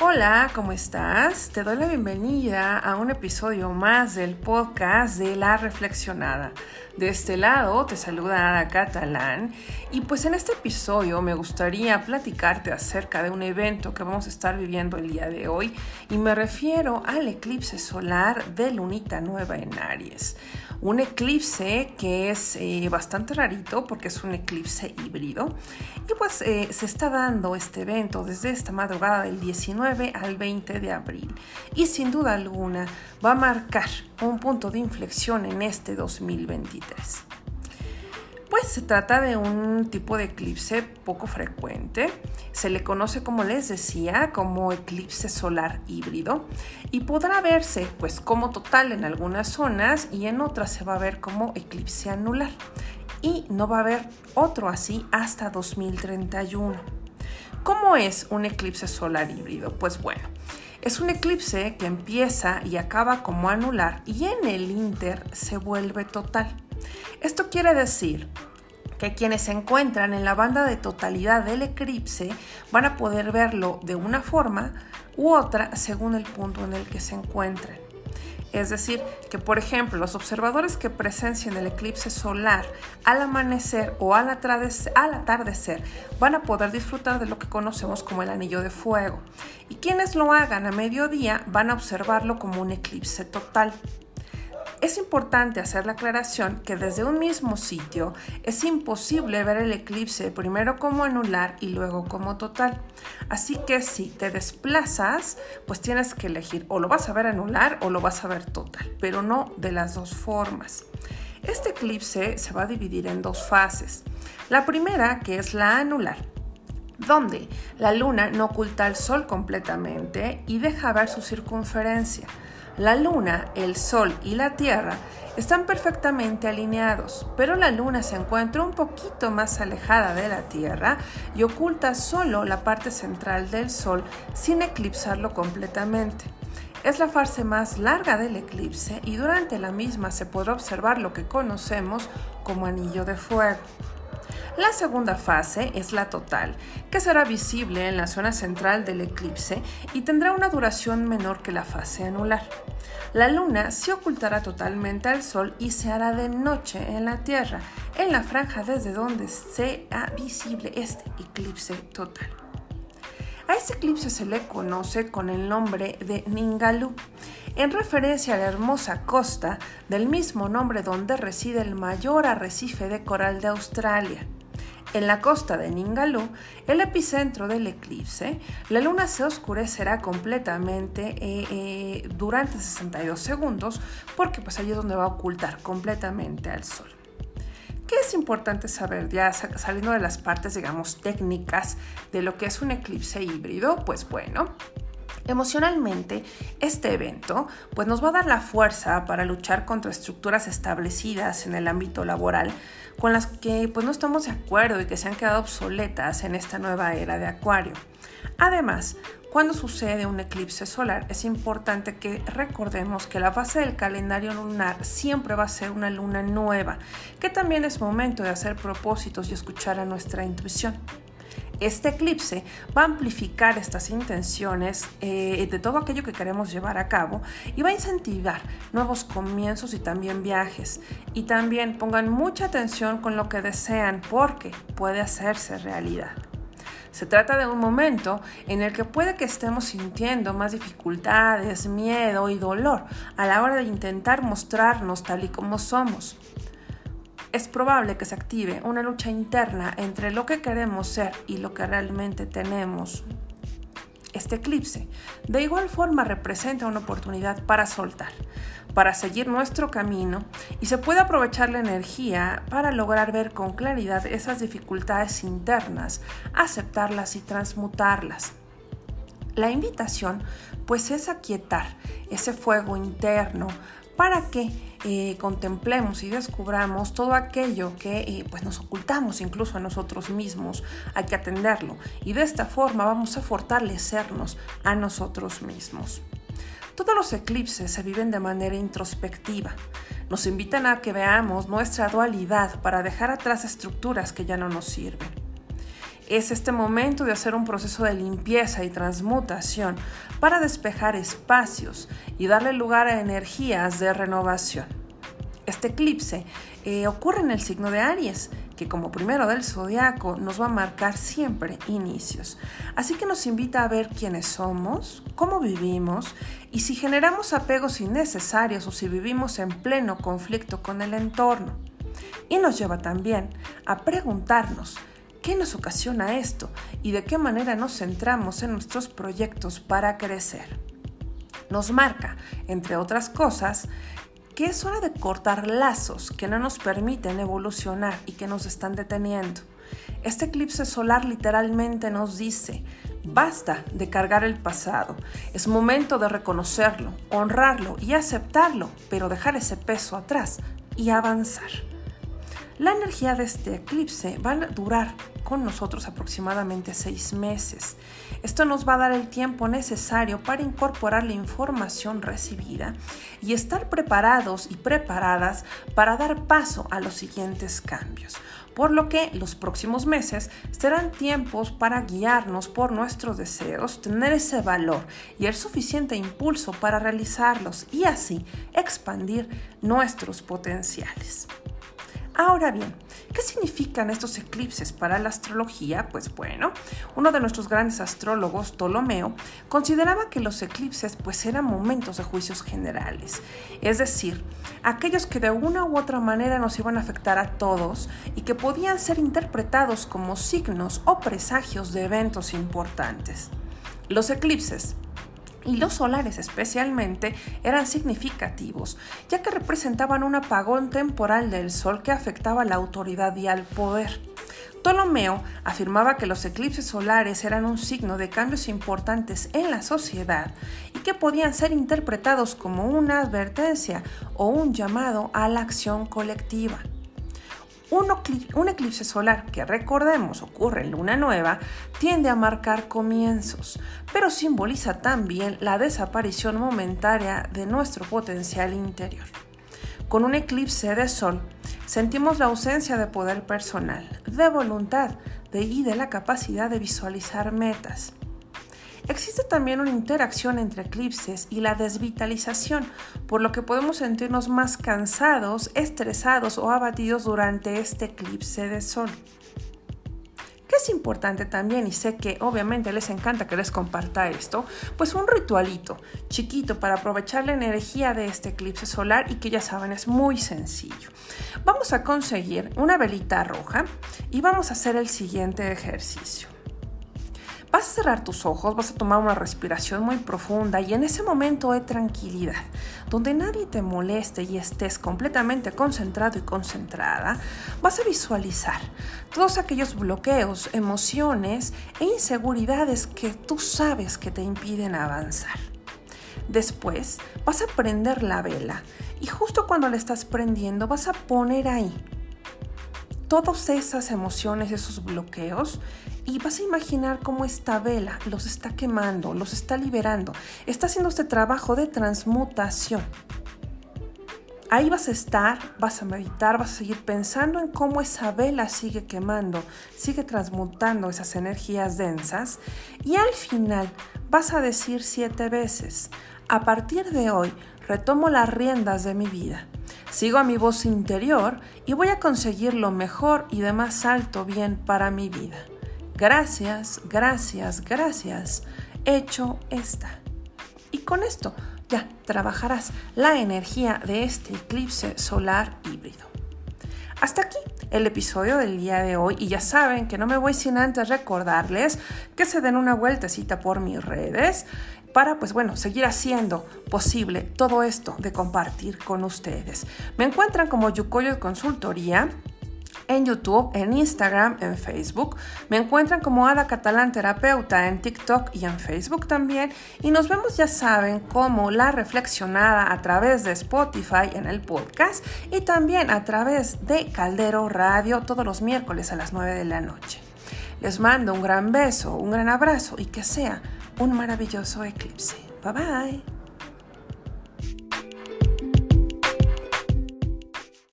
Hola, ¿cómo estás? Te doy la bienvenida a un episodio más del podcast de La Reflexionada. De este lado te saluda Ada Catalán y pues en este episodio me gustaría platicarte acerca de un evento que vamos a estar viviendo el día de hoy y me refiero al eclipse solar de Lunita Nueva en Aries. Un eclipse que es eh, bastante rarito porque es un eclipse híbrido y pues eh, se está dando este evento desde esta madrugada del 19 al 20 de abril y sin duda alguna va a marcar un punto de inflexión en este 2023. Pues se trata de un tipo de eclipse poco frecuente. Se le conoce, como les decía, como eclipse solar híbrido y podrá verse pues como total en algunas zonas y en otras se va a ver como eclipse anular. Y no va a haber otro así hasta 2031. ¿Cómo es un eclipse solar híbrido? Pues bueno, es un eclipse que empieza y acaba como anular y en el inter se vuelve total. Esto quiere decir que quienes se encuentran en la banda de totalidad del eclipse van a poder verlo de una forma u otra según el punto en el que se encuentren. Es decir, que por ejemplo los observadores que presencien el eclipse solar al amanecer o al atardecer, van a poder disfrutar de lo que conocemos como el anillo de fuego. Y quienes lo hagan a mediodía van a observarlo como un eclipse total. Es importante hacer la aclaración que desde un mismo sitio es imposible ver el eclipse primero como anular y luego como total. Así que si te desplazas, pues tienes que elegir o lo vas a ver anular o lo vas a ver total, pero no de las dos formas. Este eclipse se va a dividir en dos fases. La primera, que es la anular, donde la luna no oculta el sol completamente y deja ver su circunferencia. La Luna, el Sol y la Tierra están perfectamente alineados, pero la Luna se encuentra un poquito más alejada de la Tierra y oculta solo la parte central del Sol sin eclipsarlo completamente. Es la fase más larga del eclipse y durante la misma se podrá observar lo que conocemos como anillo de fuego. La segunda fase es la total, que será visible en la zona central del eclipse y tendrá una duración menor que la fase anular. La luna se ocultará totalmente al sol y se hará de noche en la Tierra, en la franja desde donde sea visible este eclipse total. A este eclipse se le conoce con el nombre de Ningaloo, en referencia a la hermosa costa del mismo nombre donde reside el mayor arrecife de coral de Australia. En la costa de Ningaloo, el epicentro del eclipse, la luna se oscurecerá completamente eh, eh, durante 62 segundos porque pues allí es donde va a ocultar completamente al sol. ¿Qué es importante saber ya saliendo de las partes, digamos, técnicas de lo que es un eclipse híbrido? Pues bueno, Emocionalmente, este evento pues nos va a dar la fuerza para luchar contra estructuras establecidas en el ámbito laboral con las que pues no estamos de acuerdo y que se han quedado obsoletas en esta nueva era de Acuario. Además, cuando sucede un eclipse solar es importante que recordemos que la fase del calendario lunar siempre va a ser una luna nueva, que también es momento de hacer propósitos y escuchar a nuestra intuición. Este eclipse va a amplificar estas intenciones eh, de todo aquello que queremos llevar a cabo y va a incentivar nuevos comienzos y también viajes. Y también pongan mucha atención con lo que desean porque puede hacerse realidad. Se trata de un momento en el que puede que estemos sintiendo más dificultades, miedo y dolor a la hora de intentar mostrarnos tal y como somos es probable que se active una lucha interna entre lo que queremos ser y lo que realmente tenemos. Este eclipse de igual forma representa una oportunidad para soltar, para seguir nuestro camino y se puede aprovechar la energía para lograr ver con claridad esas dificultades internas, aceptarlas y transmutarlas. La invitación pues es aquietar ese fuego interno para que contemplemos y descubramos todo aquello que eh, pues nos ocultamos incluso a nosotros mismos. Hay que atenderlo y de esta forma vamos a fortalecernos a nosotros mismos. Todos los eclipses se viven de manera introspectiva. Nos invitan a que veamos nuestra dualidad para dejar atrás estructuras que ya no nos sirven. Es este momento de hacer un proceso de limpieza y transmutación para despejar espacios y darle lugar a energías de renovación. Este eclipse eh, ocurre en el signo de Aries, que como primero del zodiaco nos va a marcar siempre inicios. Así que nos invita a ver quiénes somos, cómo vivimos y si generamos apegos innecesarios o si vivimos en pleno conflicto con el entorno. Y nos lleva también a preguntarnos qué nos ocasiona esto y de qué manera nos centramos en nuestros proyectos para crecer. Nos marca, entre otras cosas, que es hora de cortar lazos que no nos permiten evolucionar y que nos están deteniendo. Este eclipse solar literalmente nos dice, basta de cargar el pasado, es momento de reconocerlo, honrarlo y aceptarlo, pero dejar ese peso atrás y avanzar. La energía de este eclipse va a durar con nosotros aproximadamente seis meses. Esto nos va a dar el tiempo necesario para incorporar la información recibida y estar preparados y preparadas para dar paso a los siguientes cambios. Por lo que los próximos meses serán tiempos para guiarnos por nuestros deseos, tener ese valor y el suficiente impulso para realizarlos y así expandir nuestros potenciales. Ahora bien, ¿qué significan estos eclipses para la astrología? Pues bueno, uno de nuestros grandes astrólogos, Ptolomeo, consideraba que los eclipses pues eran momentos de juicios generales, es decir, aquellos que de una u otra manera nos iban a afectar a todos y que podían ser interpretados como signos o presagios de eventos importantes. Los eclipses y los solares especialmente eran significativos, ya que representaban un apagón temporal del Sol que afectaba a la autoridad y al poder. Ptolomeo afirmaba que los eclipses solares eran un signo de cambios importantes en la sociedad y que podían ser interpretados como una advertencia o un llamado a la acción colectiva. Un, eclipse solar que recordemos ocurre en luna nueva tiende a marcar comienzos, pero simboliza también la desaparición momentánea de nuestro potencial interior. Con un eclipse de sol sentimos la ausencia de poder personal, de voluntad y de la capacidad de visualizar metas. Existe también una interacción entre eclipses y la desvitalización, por lo que podemos sentirnos más cansados, estresados o abatidos durante este eclipse de sol. ¿Qué es importante también, y sé que obviamente les encanta que les comparta esto, pues un ritualito chiquito para aprovechar la energía de este eclipse solar y que ya saben es muy sencillo. Vamos a conseguir una velita roja y vamos a hacer el siguiente ejercicio. Vas a cerrar tus ojos, vas a tomar una respiración muy profunda y en ese momento de tranquilidad, donde nadie te moleste y estés completamente concentrado y concentrada, vas a visualizar todos aquellos bloqueos, emociones e inseguridades que tú sabes que te impiden avanzar. Después vas a prender la vela y justo cuando la estás prendiendo vas a poner ahí todas esas emociones, esos bloqueos y vas a imaginar cómo esta vela los está quemando, los está liberando, está haciendo este trabajo de transmutación. Ahí vas a estar, vas a meditar, vas a seguir pensando en cómo esa vela sigue quemando, sigue transmutando esas energías densas y al final vas a decir siete veces, a partir de hoy retomo las riendas de mi vida Sigo a mi voz interior y voy a conseguir lo mejor y de más alto bien para mi vida. Gracias, gracias, gracias. Hecho está. Y con esto ya trabajarás la energía de este eclipse solar híbrido. Hasta aquí el episodio del día de hoy y ya saben que no me voy sin antes recordarles que se den una vueltecita por mis redes para, pues bueno, seguir haciendo posible todo esto de compartir con ustedes. Me encuentran como Yukoyo Consultoría en YouTube, en Instagram, en Facebook. Me encuentran como Ada Catalán Terapeuta en TikTok y en Facebook también. Y nos vemos, ya saben, como La Reflexionada a través de Spotify en el podcast y también a través de Caldero Radio todos los miércoles a las 9 de la noche. Les mando un gran beso, un gran abrazo y que sea un maravilloso eclipse. Bye bye.